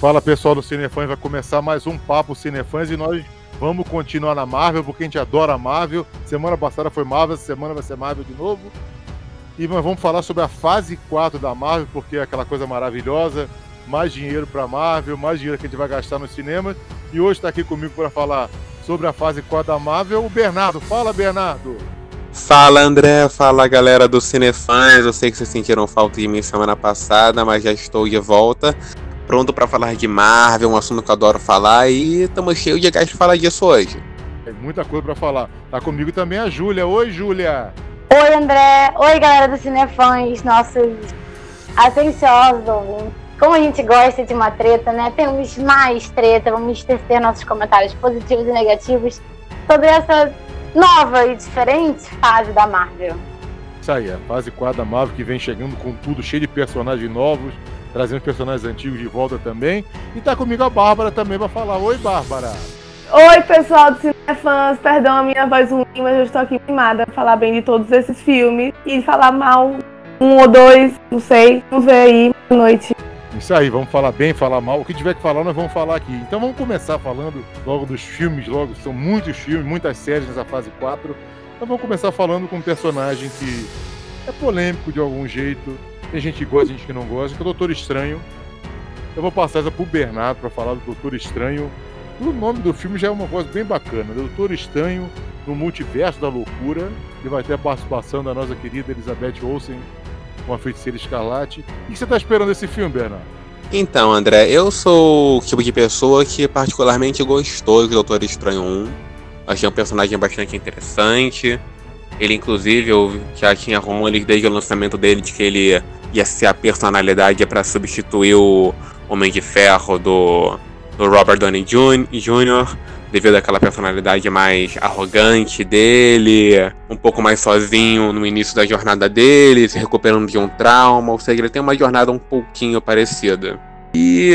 Fala pessoal do Cinefãs, vai começar mais um papo Cinefãs e nós vamos continuar na Marvel porque a gente adora a Marvel. Semana passada foi Marvel, essa semana vai ser Marvel de novo. E nós vamos falar sobre a fase 4 da Marvel, porque é aquela coisa maravilhosa, mais dinheiro para Marvel, mais dinheiro que a gente vai gastar no cinema. E hoje está aqui comigo para falar sobre a fase 4 da Marvel, o Bernardo. Fala, Bernardo! Fala André, fala galera do Cinefãs. Eu sei que vocês sentiram falta de mim semana passada, mas já estou de volta pronto para falar de Marvel, um assunto que eu adoro falar, e estamos cheios de gás para falar disso hoje. Tem muita coisa para falar. Tá comigo também a Júlia. Oi, Júlia! Oi, André! Oi, galera do Cinefãs, nossos atenciosos ouvintes. Como a gente gosta de uma treta, né? Temos mais treta, vamos tecer nossos comentários positivos e negativos sobre essa nova e diferente fase da Marvel. Isso aí, a fase 4 da Marvel que vem chegando com tudo, cheio de personagens novos, trazendo personagens antigos de volta também. E tá comigo a Bárbara também para falar. Oi, Bárbara! Oi, pessoal do Cinefãs, perdão a minha voz ruim, mas eu estou aqui animada a falar bem de todos esses filmes e falar mal um ou dois, não sei. Vamos ver aí. Boa noite. Isso aí, vamos falar bem, falar mal. O que tiver que falar, nós vamos falar aqui. Então vamos começar falando logo dos filmes, logo, são muitos filmes, muitas séries nessa fase 4. Então vamos começar falando com um personagem que é polêmico de algum jeito, tem gente que gosta, gente que não gosta, que é o Doutor Estranho. Eu vou passar essa pro Bernardo para falar do Doutor Estranho. O nome do filme já é uma coisa bem bacana. Doutor Estranho no Multiverso da Loucura. E vai ter a participação da nossa querida Elizabeth Olsen com a feiticeira escarlate. O que você está esperando desse filme, Bernardo? Então, André, eu sou o tipo de pessoa que particularmente gostou do Doutor Estranho 1. Achei um personagem bastante interessante. Ele, inclusive, eu já tinha rumores desde o lançamento dele de que ele ia ser a personalidade para substituir o Homem de Ferro do, do Robert Downey Jr., devido àquela personalidade mais arrogante dele, um pouco mais sozinho no início da jornada dele, se recuperando de um trauma, ou seja, ele tem uma jornada um pouquinho parecida. E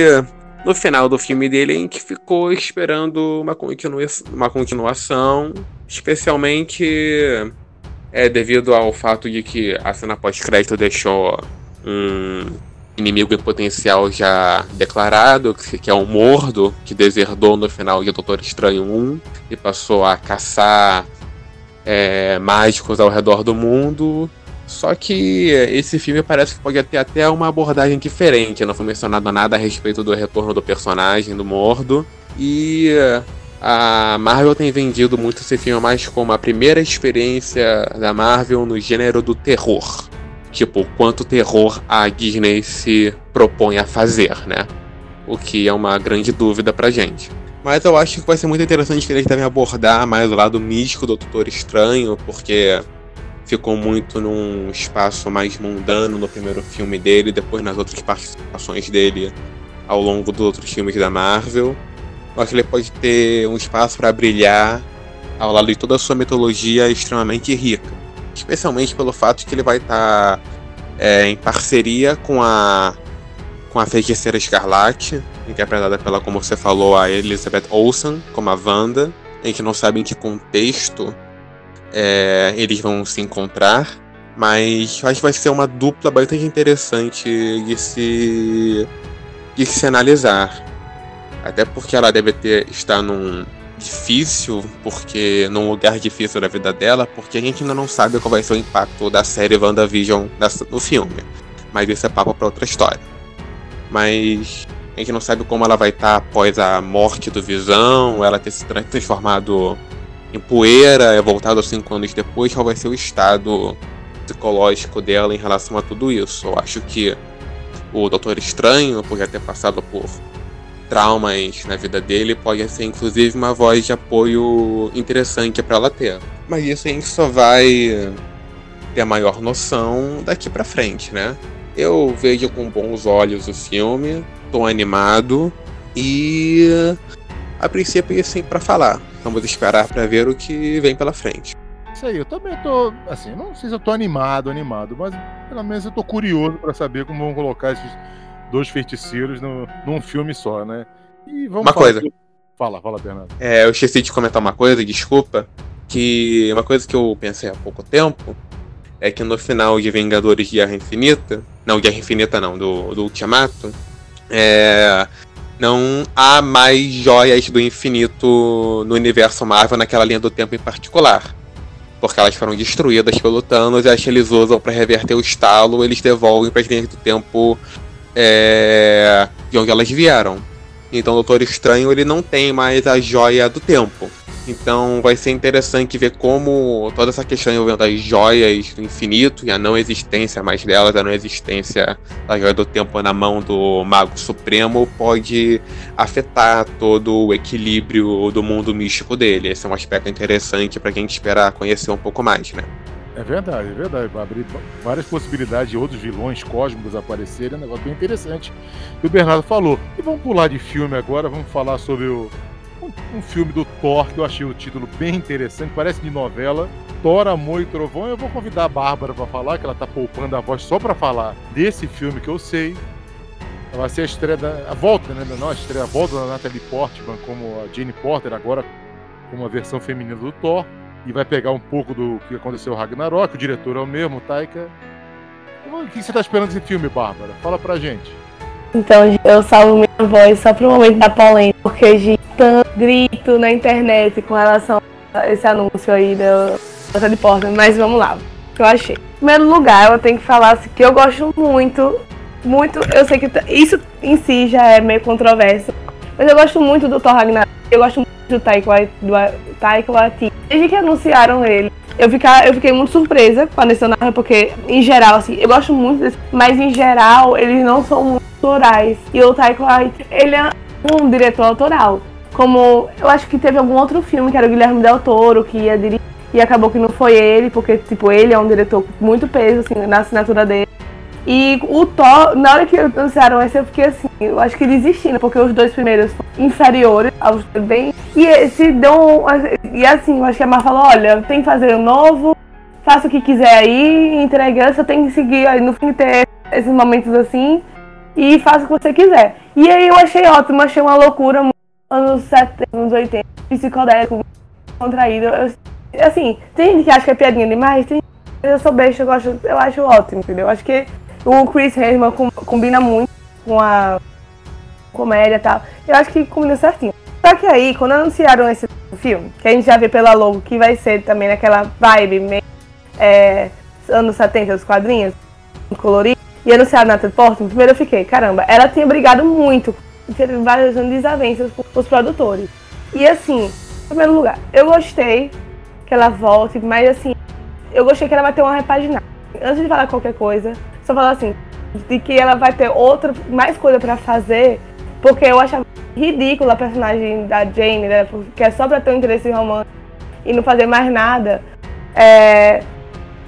no final do filme dele, a gente ficou esperando uma, continua uma continuação, especialmente é devido ao fato de que a cena pós-crédito deixou um inimigo potencial já declarado, que é o Mordo, que deserdou no final de Doutor Estranho 1 e passou a caçar é, mágicos ao redor do mundo. Só que esse filme parece que pode ter até uma abordagem diferente. Não foi mencionado nada a respeito do retorno do personagem, do Mordo. E a Marvel tem vendido muito esse filme mais como a primeira experiência da Marvel no gênero do terror. Tipo, quanto terror a Disney se propõe a fazer, né? O que é uma grande dúvida pra gente. Mas eu acho que vai ser muito interessante que eles devem abordar mais o lado místico do Doutor Estranho, porque ficou muito num espaço mais mundano no primeiro filme dele, depois nas outras participações dele ao longo dos outros filmes da Marvel. Eu acho que ele pode ter um espaço para brilhar ao lado de toda a sua mitologia extremamente rica especialmente pelo fato que ele vai estar tá, é, em parceria com a com a feiticeira Escarlate, interpretada pela, como você falou, a Elizabeth Olsen, como a Wanda. A gente não sabe em que contexto é, eles vão se encontrar, mas acho que vai ser uma dupla bastante interessante de se, de se analisar. Até porque ela deve ter estar num difícil, porque num lugar difícil da vida dela, porque a gente ainda não sabe qual vai ser o impacto da série WandaVision no filme. Mas isso é papo para outra história. Mas a gente não sabe como ela vai estar tá após a morte do Visão, ela ter se transformado em poeira, é voltado cinco anos depois, qual vai ser o estado psicológico dela em relação a tudo isso. Eu acho que o Doutor Estranho, por já ter passado por traumas na vida dele, pode ser inclusive uma voz de apoio interessante para ela ter. Mas isso a gente só vai ter a maior noção daqui para frente, né? Eu vejo com bons olhos o filme, tô animado e a princípio assim para falar. Vamos esperar para ver o que vem pela frente. Isso aí, eu também tô, assim, não sei se eu tô animado, animado, mas pelo menos eu tô curioso para saber como vão colocar esses dois feiticeiros no, num filme só, né? E vamos uma coisa. De... Fala, fala, Bernardo. É, eu esqueci de comentar uma coisa, desculpa. Que uma coisa que eu pensei há pouco tempo é que no final de Vingadores Guerra Infinita, não, Guerra Infinita não, do, do Ultimato, é, não há mais joias do infinito no universo Marvel naquela linha do tempo em particular. Porque elas foram destruídas pelo Thanos e as que eles usam para reverter o estalo, eles devolvem para as linhas do tempo é, de onde elas vieram. Então o Doutor Estranho ele não tem mais a joia do tempo. Então vai ser interessante ver como toda essa questão envolvendo as joias do infinito e a não existência mais delas, a não existência da joia do tempo na mão do Mago Supremo pode afetar todo o equilíbrio do mundo místico dele. Esse é um aspecto interessante para quem esperar conhecer um pouco mais, né? É verdade, é verdade. Vai abrir várias possibilidades de outros vilões cósmicos aparecerem. É um negócio bem interessante que o Bernardo falou. E vamos pular de filme agora, vamos falar sobre o, um, um filme do Thor que eu achei o título bem interessante, parece de novela. Thor, Amor e Trovão. Eu vou convidar a Bárbara para falar, que ela tá poupando a voz só para falar desse filme que eu sei. Vai ser a estreia da. A volta, né? Não, a estreia, a volta da Natalie Portman como a Jane Porter, agora com uma versão feminina do Thor e vai pegar um pouco do que aconteceu no Ragnarok, o diretor é o mesmo, o Taika. O que você está esperando desse filme, Bárbara? Fala pra gente. Então, eu salvo minha voz só pro momento da polêmica, porque de tanto grito na internet com relação a esse anúncio aí da Porta de Porta, mas vamos lá, o que eu achei. Em primeiro lugar, eu tenho que falar assim, que eu gosto muito, muito, eu sei que isso em si já é meio controverso, mas eu gosto muito do Thor Ragnarok, eu gosto muito do Taika Waititi. Desde que anunciaram ele, eu, ficar, eu fiquei muito surpresa com a Nessanara, porque, em geral, assim, eu gosto muito desse, mas em geral, eles não são muito autorais. E o Taika Waititi, ele é um diretor autoral. Como, eu acho que teve algum outro filme, que era o Guilherme Del Toro, que ia dirigir, e acabou que não foi ele, porque, tipo, ele é um diretor com muito peso, assim, na assinatura dele. E o Thor, na hora que anunciaram esse, eu fiquei assim, eu acho que desistindo, porque os dois primeiros são inferiores aos bem. E esse deu E assim, eu acho que a Mar falou, olha, tem que fazer um novo, faça o que quiser aí, entrega, você tem que seguir aí no fim ter esses momentos assim e faça o que você quiser. E aí eu achei ótimo, achei uma loucura, anos 70, anos 80, psicodélico, contraído. Eu, assim, tem gente que acha que é piadinha demais, tem eu sou besta, eu, gosto, eu acho ótimo, entendeu? Eu acho que o Chris Hemsworth combina muito com a comédia e tal. Eu acho que combina certinho. Só que aí, quando anunciaram esse filme, que a gente já vê pela logo que vai ser também naquela vibe meio é, anos 70 dos quadrinhos, colorido, e anunciaram na Portman, primeiro eu fiquei, caramba, ela tinha brigado muito, teve várias desavenças com os produtores. E assim, em primeiro lugar, eu gostei que ela volte, mas assim, eu gostei que ela vai ter uma repaginada. Antes de falar qualquer coisa, só falar assim, de que ela vai ter outra, mais coisa para fazer, porque eu achava ridícula a personagem da Jane, né? Porque é só pra ter um interesse romântico e não fazer mais nada. É,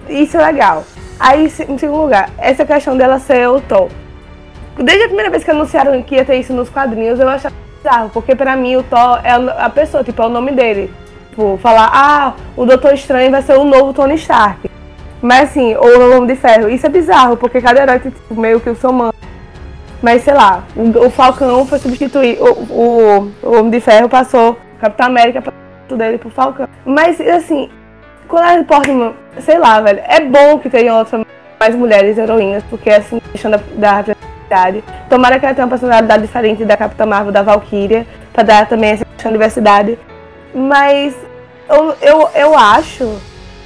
isso é legal. Aí, em segundo lugar, essa questão dela ser o Thor. Desde a primeira vez que anunciaram que ia ter isso nos quadrinhos, eu achava bizarro, porque pra mim o Thor é a pessoa, tipo, é o nome dele. Tipo, falar, ah, o Doutor Estranho vai ser o novo Tony Stark. Mas assim, ou o Homem de Ferro. Isso é bizarro, porque cada herói tem tipo, meio que o seu. Mas sei lá, o, Falcão foi substituir. O, o, o, Homem de Ferro passou Capitão América pra dele pro Falcão. Mas assim, quando a Portman, sei lá, velho, é bom que tenha outras mais mulheres heroínas, porque assim, da, da representatividade. Tomara que ela tenha uma personalidade diferente da Capitã Marvel, da Valkyria, pra dar também essa questão de diversidade. Mas eu, eu, eu acho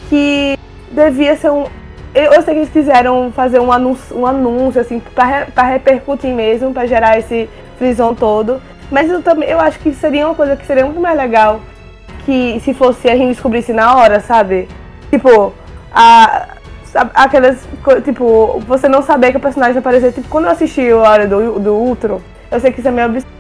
que devia ser um. Eu, sei que eles quiseram fazer um anúncio, um anúncio assim, para repercutir mesmo, para gerar esse frisão todo. Mas eu também eu acho que seria uma coisa que seria muito mais legal que se fosse a gente descobrisse na hora, sabe? Tipo, a, aquelas. Tipo, você não saber que o personagem ia aparecer. Tipo, quando eu assisti a hora do, do Ultron, eu sei que isso é meio absurdo.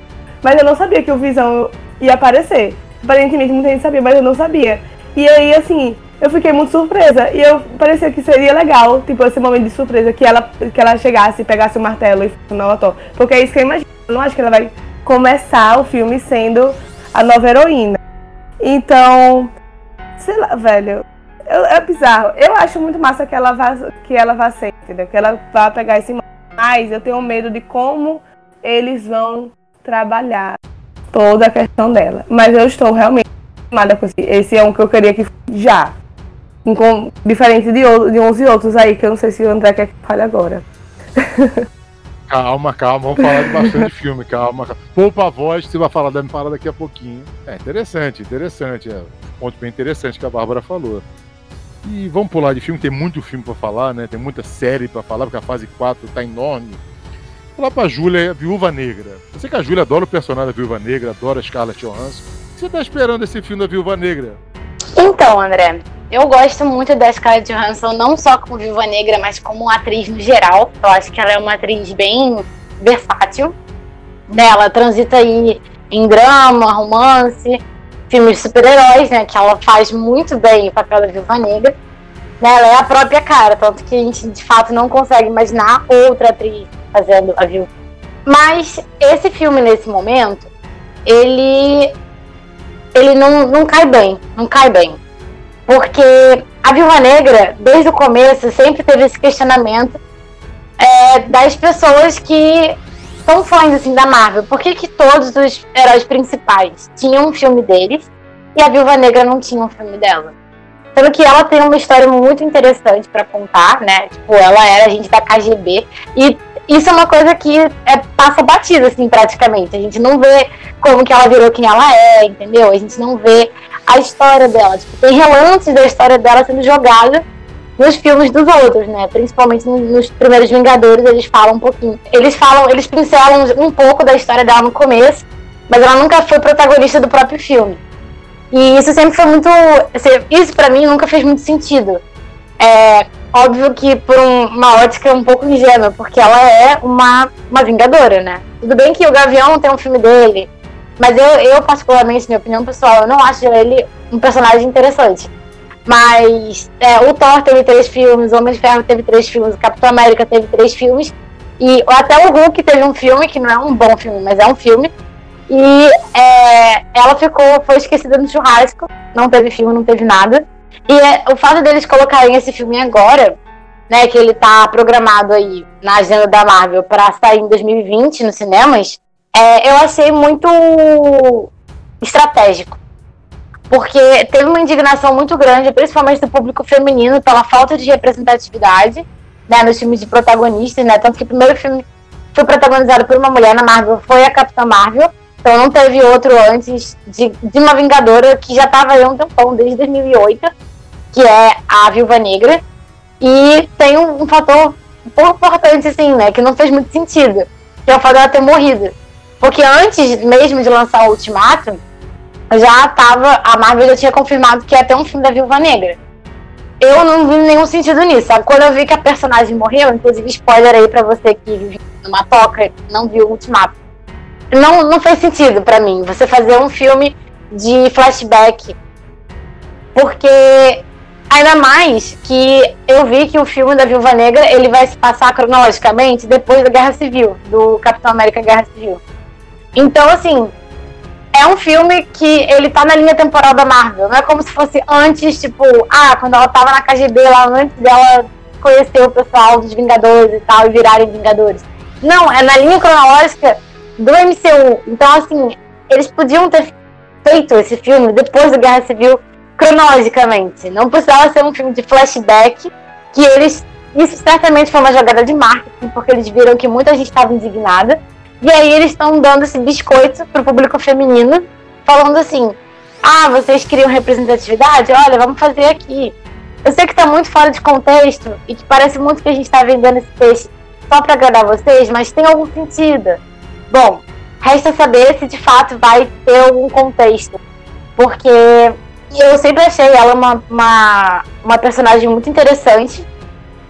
Mas eu não sabia que o Visão ia aparecer. Aparentemente muita gente sabia, mas eu não sabia. E aí, assim, eu fiquei muito surpresa. E eu parecia que seria legal, tipo, esse momento de surpresa, que ela, que ela chegasse, pegasse o martelo e fosse nova Thor. Porque é isso que eu imagino. Eu não acho que ela vai começar o filme sendo a nova heroína. Então, sei lá, velho. É bizarro. Eu acho muito massa que ela vá, que ela vá ser, entendeu? Que ela vá pegar esse mas eu tenho medo de como eles vão trabalhar toda a questão dela. Mas eu estou realmente animada com esse. Esse é um que eu queria que já. Diferente de, de 11 outros aí, que eu não sei se o André quer que fale agora. Calma, calma, vamos falar de bastante filme, calma, calma. Poupa a voz, você vai falar da me fala daqui a pouquinho. É interessante, interessante. É um ponto bem interessante que a Bárbara falou. E vamos pular de filme, tem muito filme pra falar, né? Tem muita série pra falar, porque a fase 4 tá enorme. Vou lá pra Júlia, Viúva Negra. Eu sei que a Júlia adora o personagem da Viúva Negra, adora a Scarlett Johansson. O que você tá esperando esse filme da Viúva Negra? Então, André, eu gosto muito da Scarlett Johansson, não só como Viúva Negra, mas como atriz no geral. Eu acho que ela é uma atriz bem versátil. Ela transita aí em drama, romance, filmes de super-heróis, né? Que ela faz muito bem o papel da Viúva Negra. Né, ela é a própria cara, tanto que a gente de fato não consegue imaginar outra atriz fazendo a Viúva. Mas esse filme, nesse momento, ele ele não, não cai bem, não cai bem. Porque a Viúva Negra, desde o começo, sempre teve esse questionamento é, das pessoas que são fãs assim, da Marvel. Por que, que todos os heróis principais tinham um filme deles e a Viúva Negra não tinha um filme dela? Sendo que ela tem uma história muito interessante para contar, né? Tipo, ela era agente da KGB e isso é uma coisa que é, passa batida, assim, praticamente. A gente não vê como que ela virou quem ela é, entendeu? A gente não vê a história dela. Tipo, tem relances da história dela sendo jogada nos filmes dos outros, né? Principalmente nos primeiros Vingadores, eles falam um pouquinho. Eles falam, eles pincelam um pouco da história dela no começo, mas ela nunca foi protagonista do próprio filme. E isso sempre foi muito. Isso para mim nunca fez muito sentido. É, óbvio que por um, uma ótica um pouco ingênua, porque ela é uma, uma vingadora, né? Tudo bem que o Gavião tem um filme dele, mas eu, eu particularmente, minha opinião pessoal, eu não acho ele um personagem interessante. Mas é, o Thor teve três filmes, o Homem de Ferro teve três filmes, o Capitão América teve três filmes, e até o Hulk teve um filme, que não é um bom filme, mas é um filme. E é, ela ficou, foi esquecida no churrasco, não teve filme, não teve nada. E é, o fato deles colocarem esse filme agora, né, que ele tá programado aí na agenda da Marvel para sair em 2020 nos cinemas, é, eu achei muito estratégico. Porque teve uma indignação muito grande, principalmente do público feminino, pela falta de representatividade né, nos filmes de protagonistas, né? Tanto que o primeiro filme foi protagonizado por uma mulher na Marvel foi a Capitã Marvel. Então não teve outro antes de, de uma Vingadora que já estava aí um tempão, desde 2008 que é a Viúva Negra. E tem um, um fator importante, assim, né? Que não fez muito sentido. Que é o fato dela ter morrido. Porque antes mesmo de lançar o Ultimato, já tava. A Marvel já tinha confirmado que ia ter um filme da Viúva Negra. Eu não vi nenhum sentido nisso. Sabe? Quando eu vi que a personagem morreu, inclusive spoiler aí pra você que vive numa toca não viu o Ultimato. Não, não fez sentido para mim você fazer um filme de flashback. Porque Ainda mais que eu vi que o filme da Viúva Negra ele vai se passar cronologicamente depois da Guerra Civil, do Capitão América Guerra Civil. Então, assim, é um filme que ele tá na linha temporal da Marvel. Não é como se fosse antes, tipo, ah, quando ela tava na KGB lá, antes dela conhecer o pessoal dos Vingadores e tal, e virarem Vingadores. Não, é na linha cronológica do MCU. Então, assim, eles podiam ter feito esse filme depois da Guerra Civil cronologicamente. Não precisava ser um filme de flashback, que eles. Isso certamente foi uma jogada de marketing, porque eles viram que muita gente estava indignada. E aí eles estão dando esse biscoito pro público feminino, falando assim: ah, vocês queriam representatividade? Olha, vamos fazer aqui. Eu sei que está muito fora de contexto e que parece muito que a gente está vendendo esse peixe só para agradar vocês, mas tem algum sentido. Bom, resta saber se de fato vai ter algum contexto. Porque eu sempre achei ela uma, uma, uma personagem muito interessante,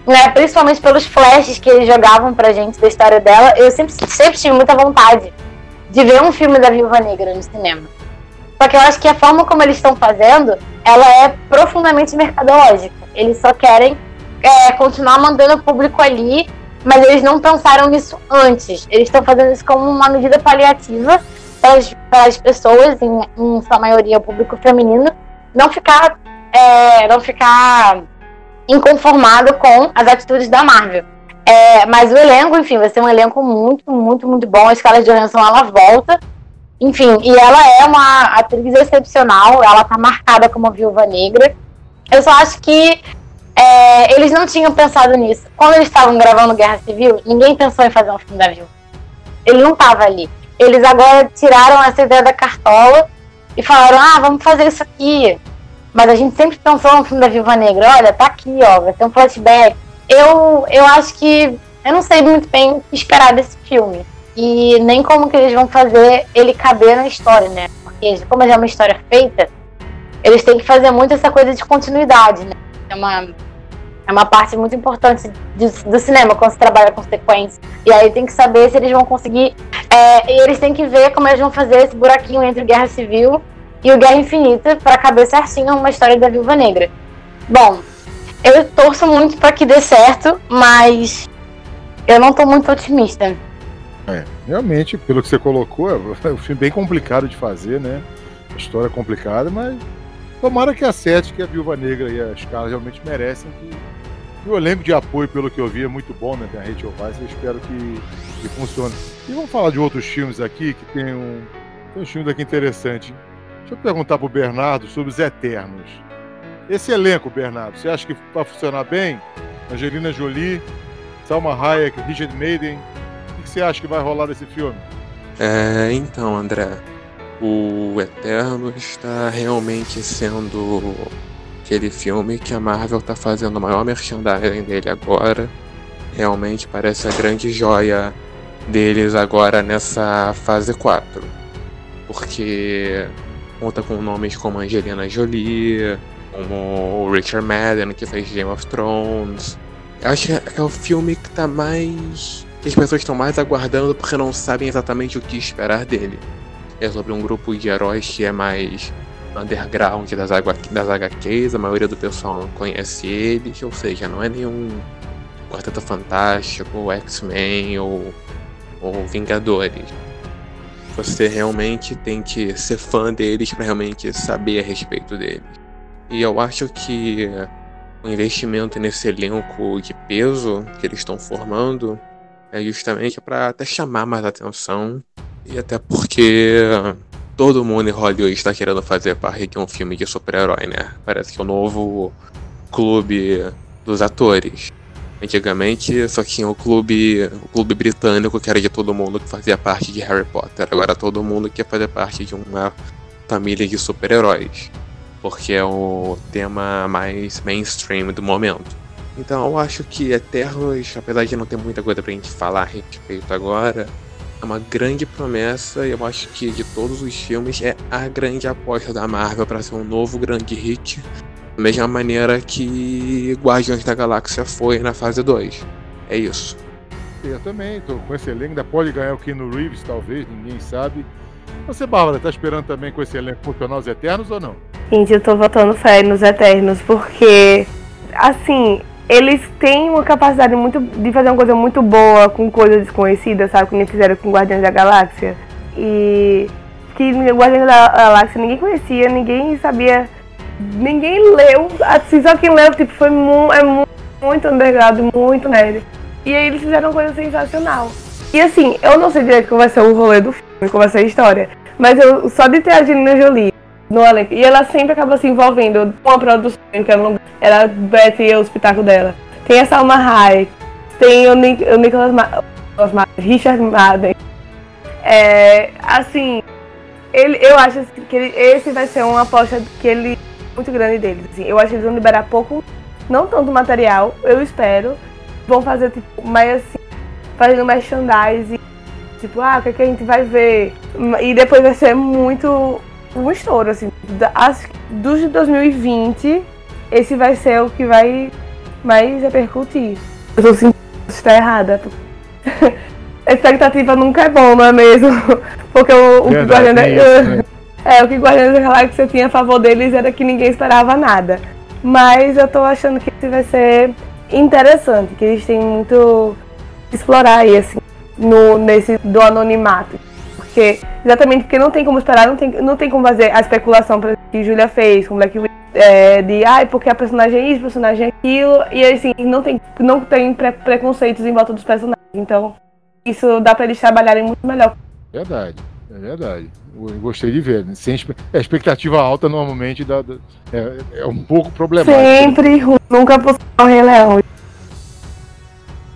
né? Principalmente pelos flashes que eles jogavam pra gente da história dela. Eu sempre, sempre tive muita vontade de ver um filme da Viúva Negra no cinema. Só que eu acho que a forma como eles estão fazendo, ela é profundamente mercadológica. Eles só querem é, continuar mandando o público ali, mas eles não pensaram nisso antes. Eles estão fazendo isso como uma medida paliativa para as pessoas, em, em sua maioria o público feminino, não ficar, é, não ficar inconformado com as atitudes da Marvel. É, mas o elenco, enfim, vai ser um elenco muito, muito, muito bom. A escala de Johansson, ela volta. Enfim, e ela é uma atriz excepcional. Ela tá marcada como viúva negra. Eu só acho que é, eles não tinham pensado nisso. Quando eles estavam gravando Guerra Civil, ninguém pensou em fazer um filme da Viúva. Ele não estava ali. Eles agora tiraram essa ideia da cartola e falaram: ah, vamos fazer isso aqui. Mas a gente sempre pensou no filme da Viúva Negra. Olha, tá aqui, ó, vai ter um flashback. Eu, eu acho que. Eu não sei muito bem o que esperar desse filme. E nem como que eles vão fazer ele caber na história, né? Porque, como já é uma história feita, eles têm que fazer muito essa coisa de continuidade, né? É uma, é uma parte muito importante do, do cinema quando se trabalha com sequência. E aí tem que saber se eles vão conseguir. É, e eles têm que ver como eles vão fazer esse buraquinho entre Guerra Civil e o Guerra Infinita para caber certinho uma história da Viúva Negra. Bom, eu torço muito para que dê certo, mas eu não tô muito otimista. É, realmente, pelo que você colocou, é um filme bem complicado de fazer, né? A história é complicada, mas tomara que acerte que a Viúva Negra e a Scarlett realmente merecem que, que o elenco de apoio, pelo que eu vi, é muito bom, né? Tem a Rachel Weisz, eu espero que, que funcione. E vamos falar de outros filmes aqui, que tem um, tem um filme aqui interessante. Deixa eu perguntar pro Bernardo sobre os Eternos. Esse elenco, Bernardo, você acha que vai funcionar bem? Angelina Jolie, Salma Hayek, Richard Maiden. O que você acha que vai rolar desse filme? É, então, André, o Eterno está realmente sendo aquele filme que a Marvel está fazendo o maior merchandising dele agora. Realmente parece a grande joia deles agora nessa fase 4. Porque conta com nomes como Angelina Jolie, como o Richard Madden, que fez Game of Thrones. Eu acho que é o filme que tá mais. que as pessoas estão mais aguardando porque não sabem exatamente o que esperar dele. É sobre um grupo de heróis que é mais underground das, das HQs, a maioria do pessoal não conhece eles, ou seja, não é nenhum Quarteto Fantástico, X-Men ou, ou Vingadores você realmente tem que ser fã deles para realmente saber a respeito deles. E eu acho que o investimento nesse elenco de peso que eles estão formando é justamente para até chamar mais atenção e até porque todo mundo em Hollywood está querendo fazer parte de um filme de super-herói, né? Parece que é o novo clube dos atores. Antigamente só tinha o clube, o clube britânico que era de todo mundo que fazia parte de Harry Potter. Agora todo mundo quer fazer parte de uma família de super-heróis, porque é o tema mais mainstream do momento. Então eu acho que Eternos, apesar de não ter muita coisa pra gente falar a respeito agora, é uma grande promessa e eu acho que de todos os filmes é a grande aposta da Marvel para ser um novo grande hit da mesma maneira que Guardiões da Galáxia foi na fase 2. É isso. Eu também, tô com esse elenco, ainda pode ganhar o Keanu Reeves, talvez, ninguém sabe. Você, Bárbara, tá esperando também com esse elenco funcionar os Eternos ou não? Gente, eu tô votando fé nos Eternos, porque, assim, eles têm uma capacidade muito de fazer uma coisa muito boa com coisas desconhecidas, sabe? Como fizeram com Guardiões da Galáxia. E que Guardiões da Galáxia ninguém conhecia, ninguém sabia ninguém leu, assim, só quem leu, tipo, foi mu é mu muito underground, muito nerd. E aí eles fizeram uma coisa sensacional. E assim, eu não sei direito como vai ser o rolê do filme, como vai ser a história, mas eu, só de ter a Angelina Jolie no elenco, e ela sempre acaba se envolvendo com a produção, que era, no, era Betty e o espetáculo dela. Tem a Salma Hayek, tem o, Nic o Nicholas Ma Richard Madden. É, assim, ele, eu acho que ele, esse vai ser uma aposta que ele muito grande deles. Assim. Eu acho que eles vão liberar pouco, não tanto material, eu espero. Vão fazer, tipo, mais assim, fazendo merchandising. Tipo, ah, o que, é que a gente vai ver? E depois vai ser muito um estouro, assim. As, dos de 2020, esse vai ser o que vai mais repercutir. Eu tô sentindo que está errada. A expectativa nunca é bom, não é mesmo? Porque o, o Verdade, é, né? É, o que Guardiões da Galáxia tinha a favor deles era que ninguém esperava nada. Mas eu tô achando que esse vai ser interessante, que eles têm muito explorar aí, assim, no, nesse do anonimato. Porque, exatamente porque não tem como esperar, não tem, não tem como fazer a especulação que Julia fez com Black Widow. É, de ai, ah, porque a personagem é isso, a personagem é aquilo, e assim, não tem, não tem pre preconceitos em volta dos personagens. Então, isso dá pra eles trabalharem muito melhor. Verdade. É verdade. Eu gostei de ver. Né? Sem, a expectativa alta normalmente dá, dá, é, é, um pouco problemático. Sempre ruim. Nunca possui o Rei Leão.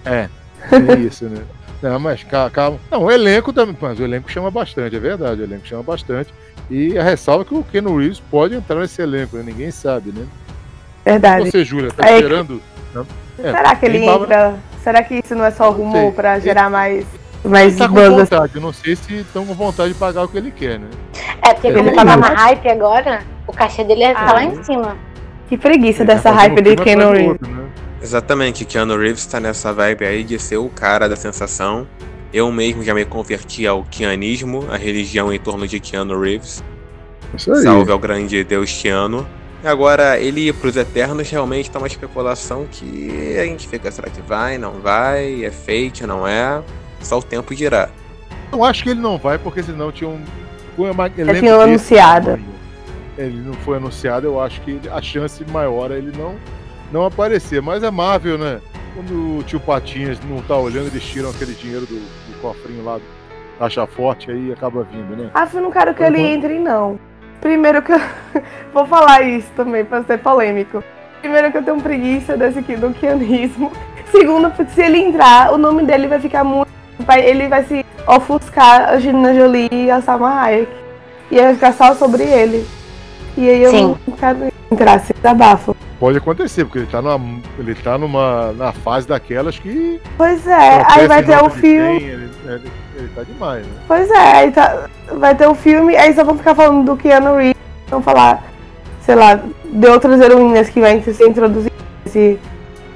É, é isso, né? Não, mas calma. Não, o elenco também. Mas o elenco chama bastante, é verdade. O elenco chama bastante. E a ressalva é que o Ken Reeves pode entrar nesse elenco, né? Ninguém sabe, né? Verdade. Você, Júlia, tá esperando. É, Será que ele entra? Será que isso não é só rumor para gerar mais mas tá com vontade, eu não sei se estão com vontade de pagar o que ele quer, né? É, porque como ele tá na hype agora, o cachê dele é ah, lá em cima. Que preguiça dessa tá hype de Keanu Reeves. Né? Exatamente, Keanu Reeves tá nessa vibe aí de ser o cara da sensação. Eu mesmo já me converti ao Keanismo, a religião em torno de Keanu Reeves. Isso aí. Salve ao grande Deus Keanu. Agora, ele ir pros Eternos realmente tá uma especulação que a gente fica, será que vai, não vai, é fake, não é? Só o tempo dirá. Eu acho que ele não vai, porque senão tinha um. Uma, Já tinha anunciado. Ele não foi anunciado, eu acho que a chance maior é ele não, não aparecer. Mas é Marvel, né? Quando o tio Patinhas não tá olhando, eles tiram aquele dinheiro do, do cofrinho lá, taxa forte, aí acaba vindo, né? Ah, eu não quero que ele entre, não. Primeiro que eu. Vou falar isso também, pra ser polêmico. Primeiro que eu tenho preguiça desse aqui do quianismo. Segundo, porque se ele entrar, o nome dele vai ficar muito vai, ele vai se ofuscar a Gina Jolie e a Salma Hayek. E vai ficar só sobre ele. E aí eu Sim. não quero entrar se desabafo. Pode acontecer, porque ele tá, numa, ele tá numa na fase daquelas que. Pois é, aí vai ter o filme. Tem, ele, ele, ele, tá demais, né? Pois é, aí tá, vai ter o filme, aí só vão ficar falando do Keanu Reeves, vão falar, sei lá, de outras heroínas que vai ser introduzidas nesse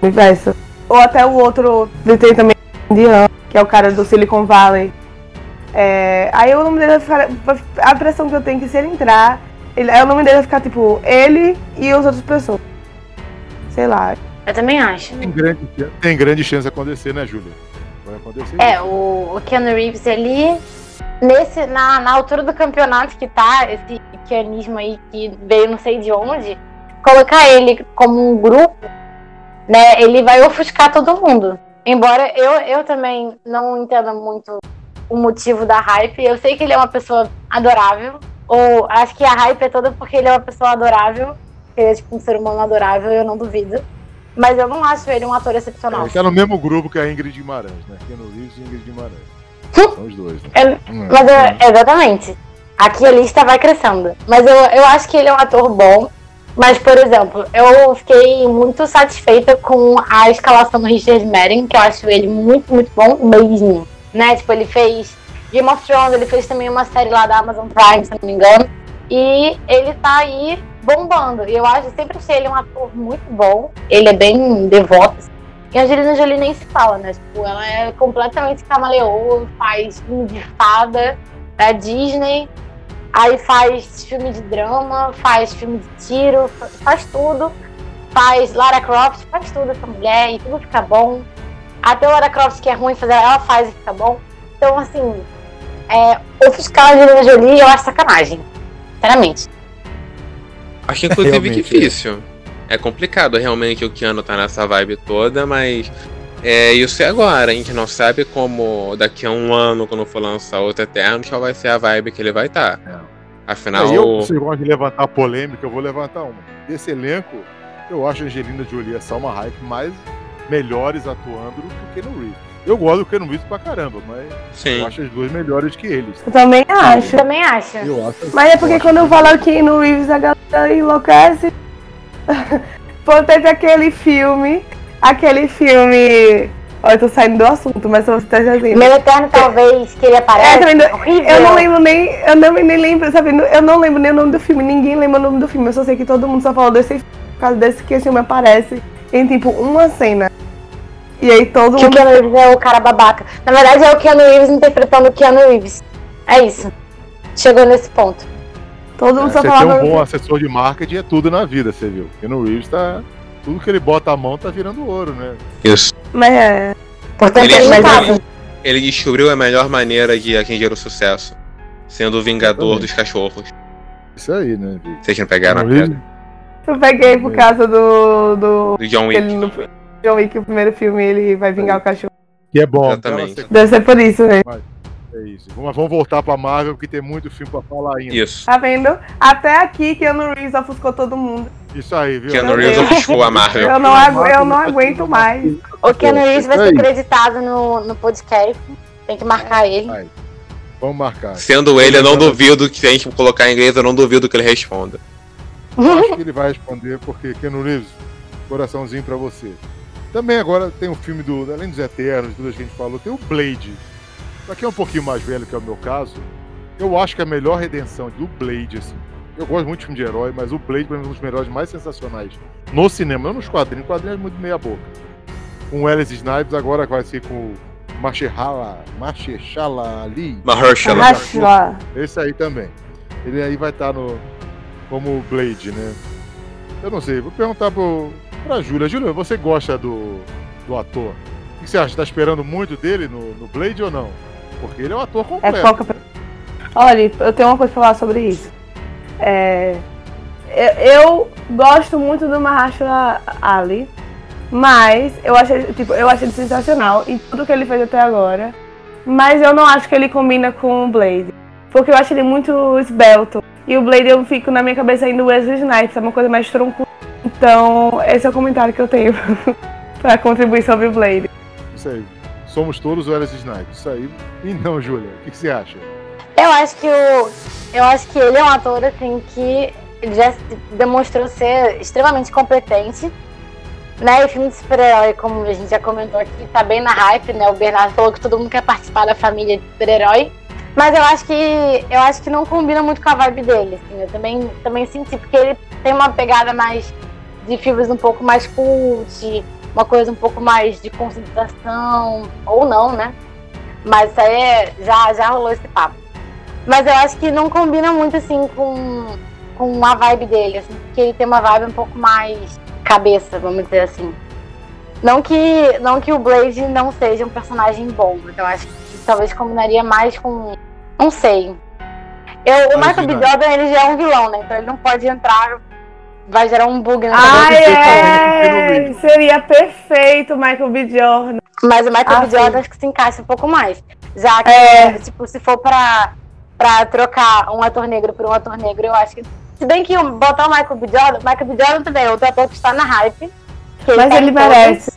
universo. Ou até o outro, tem também indiano que é o cara do Silicon Valley. É, aí o nome dele vai ficar. A impressão que eu tenho é que se ele entrar, ele, aí o nome dele vai ficar tipo ele e as outras pessoas. Sei lá. Eu também acho. Tem grande, tem grande chance de acontecer, né, Júlia? Vai acontecer. É, o, o Keanu Reeves ali, nesse, na, na altura do campeonato que tá, esse pianismo aí que veio não sei de onde, colocar ele como um grupo, né, ele vai ofuscar todo mundo. Embora eu, eu também não entenda muito o motivo da hype, eu sei que ele é uma pessoa adorável. Ou acho que a hype é toda porque ele é uma pessoa adorável. Ele é tipo um ser humano adorável, eu não duvido. Mas eu não acho ele um ator excepcional. ele tá no mesmo grupo que a Ingrid Guimarães, né? Keanu Reeves e Ingrid Guimarães. São os dois, né? É, hum, mas é, exatamente. Aqui a lista vai crescendo. Mas eu, eu acho que ele é um ator bom. Mas, por exemplo, eu fiquei muito satisfeita com a escalação do Richard Madden, que eu acho ele muito, muito bom mesmo. Né? Tipo, ele fez Game of Thrones, ele fez também uma série lá da Amazon Prime, se não me engano. E ele tá aí bombando. E eu acho, sempre achei ele um ator muito bom. Ele é bem devoto. E a Angelina Jolie nem se fala, né? Tipo, ela é completamente camaleoa, faz filme de fada da Disney. Aí faz filme de drama, faz filme de tiro, faz tudo. Faz Lara Croft, faz tudo essa mulher e tudo fica bom. Até Lara Croft que é ruim fazer, ela faz e fica bom. Então, assim, é, ofuscar a Angelina Jolie eu acho sacanagem. Sinceramente. Acho inclusive difícil. É complicado realmente o Keanu tá nessa vibe toda, mas é, isso é agora, a gente não sabe como daqui a um ano, quando for lançar outro Eterno, qual vai ser a vibe que ele vai estar. Tá. É. Afinal. Aí eu, você gosta de levantar polêmica, eu vou levantar uma. Desse elenco, eu acho a Angelina Jolie e a Salma Hayek mais melhores atuando do que o Keanu Reeves. Eu gosto do Keanu Reeves pra caramba, mas Sim. eu acho as duas melhores que eles. Eu também acho. Eu também acho. Eu acho mas é porque eu quando eu falo Keanu Reeves, a galera enlouquece. Pô, teve aquele filme aquele filme. Olha, eu tô saindo do assunto, mas você tá dizendo. Meu Eterno, talvez, que ele aparece. É, eu não lembro nem. Eu não, nem lembro, sabe? Eu não lembro nem o nome do filme. Ninguém lembra o nome do filme. Eu só sei que todo mundo só falou desse filme por causa desse que esse filme aparece em tipo uma cena. E aí todo que mundo. o Keanu Reeves é o cara babaca. Na verdade, é o Keanu Reeves interpretando o Keanu Reeves. É isso. Chegou nesse ponto. Todo mundo é, só falava. Ser um bom assessor de marketing é tudo na vida, você viu? Keanu Reeves tá tudo que ele bota a mão tá virando ouro, né? Isso. Mas é. Ele, descobriu, ele descobriu a melhor maneira de atingir o sucesso, sendo o vingador dos cachorros. Isso aí, né? Vocês não pegaram a pedra? Eu peguei por causa do. Do, do John Wick. Ele, no John Wick, o primeiro filme, ele vai vingar o cachorro. Que é bom. Exatamente. Deve ser por isso, né? É isso. Vamos, vamos voltar pra Marvel, porque tem muito filme pra falar ainda. Isso. Tá vendo? Até aqui Keanu Reeves ofuscou todo mundo. Isso aí, viu? Keanu Reeves ofuscou a Marvel. Eu não, agu- eu não aguento mais. O Keanu Reeves vai ser aí. acreditado no, no podcast. Tem que marcar ele. Vai. Vamos marcar. Sendo ele, eu não duvido que se a gente colocar em inglês, eu não duvido que ele responda. Acho que ele vai responder, porque Keanu Reeves, coraçãozinho pra você. Também agora tem um filme do. Além dos Eternos, tudo que a gente falou, tem o Blade. Pra quem é um pouquinho mais velho, que é o meu caso, eu acho que a melhor redenção do Blade, assim. Eu gosto muito de filme de herói, mas o Blade, pra mim, é um dos melhores mais sensacionais no cinema, não nos quadrinhos. Quadrinhos é muito meia-boca. Com o Alice Snipes, agora vai ser com o Mahershala, Mahershala Ali. Mahershala. Esse aí também. Ele aí vai estar no como Blade, né? Eu não sei, vou perguntar pro, pra Júlia. Júlia, você gosta do, do ator? O que você acha? Tá esperando muito dele no, no Blade ou não? Porque ele é um ator completo. é- Olha, eu tenho uma coisa pra falar sobre isso. É, eu, eu gosto muito do Mahershala Ali, mas eu achei, tipo, eu achei ele sensacional em tudo que ele fez até agora. Mas eu não acho que ele combina com o Blade. Porque eu acho ele muito esbelto. E o Blade eu fico na minha cabeça ainda o Wesley Snipes, é uma coisa mais troncuda. Então, esse é o comentário que eu tenho pra contribuir sobre o Blade. Isso aí. Somos todos o Alice Snipes. Isso aí. E não, Júlia, o que você acha? Eu acho que o. Eu acho que ele é um ator assim que ele já demonstrou ser extremamente competente. Né? E filme de super-herói, como a gente já comentou aqui, tá bem na hype, né? O Bernardo falou que todo mundo quer participar da família de super-herói. Mas eu acho que eu acho que não combina muito com a vibe dele, assim. Eu também, também senti, porque ele tem uma pegada mais de filmes um pouco mais cult, uma coisa um pouco mais de concentração, ou não, né? Mas isso aí é- já, já rolou esse papo. Mas eu acho que não combina muito assim com, com a vibe dele, assim, porque ele tem uma vibe um pouco mais cabeça, vamos dizer assim. Não que, não que o Blade não seja um personagem bom, mas eu acho que talvez combinaria mais com. Não sei. Eu, o Michael B. Jordan ele já é um vilão, né? Então ele não pode entrar. Vai gerar um bug na Ai, cabeça. é! Seria perfeito, Michael B. Jordan. Mas o Michael Ah, B. Jordan acho que se encaixa um pouco mais. Já que, É. tipo, se for pra, pra trocar um ator negro por um ator negro, eu acho que. Se bem que botar o Michael B. Jordan, Michael B. Jordan também é outro ator que está na hype. Mas ele merece.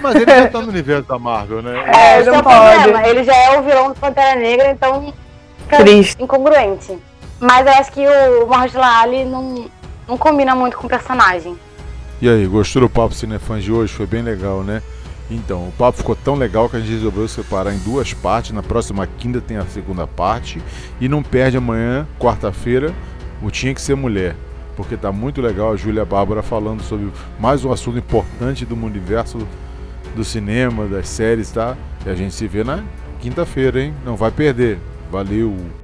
Mas ele já tá no universo da Marvel, né? É, É, esse não é o pode. problema. Ele já é o vilão do Pantera Negra, então fica Triste. incongruente. Mas eu acho que o Mahershala Ali não, não combina muito com o personagem. E aí, gostou do Papo Cinefãs de hoje? Foi bem legal, né? Então, o papo ficou tão legal que a gente resolveu separar em duas partes. Na próxima quinta tem a segunda parte. E não perde amanhã, quarta-feira, o Tinha Que Ser Mulher. Porque tá muito legal a Júlia Bárbara falando sobre mais um assunto importante do universo do cinema, das séries, tá? E a gente se vê na quinta-feira, hein? Não vai perder. Valeu!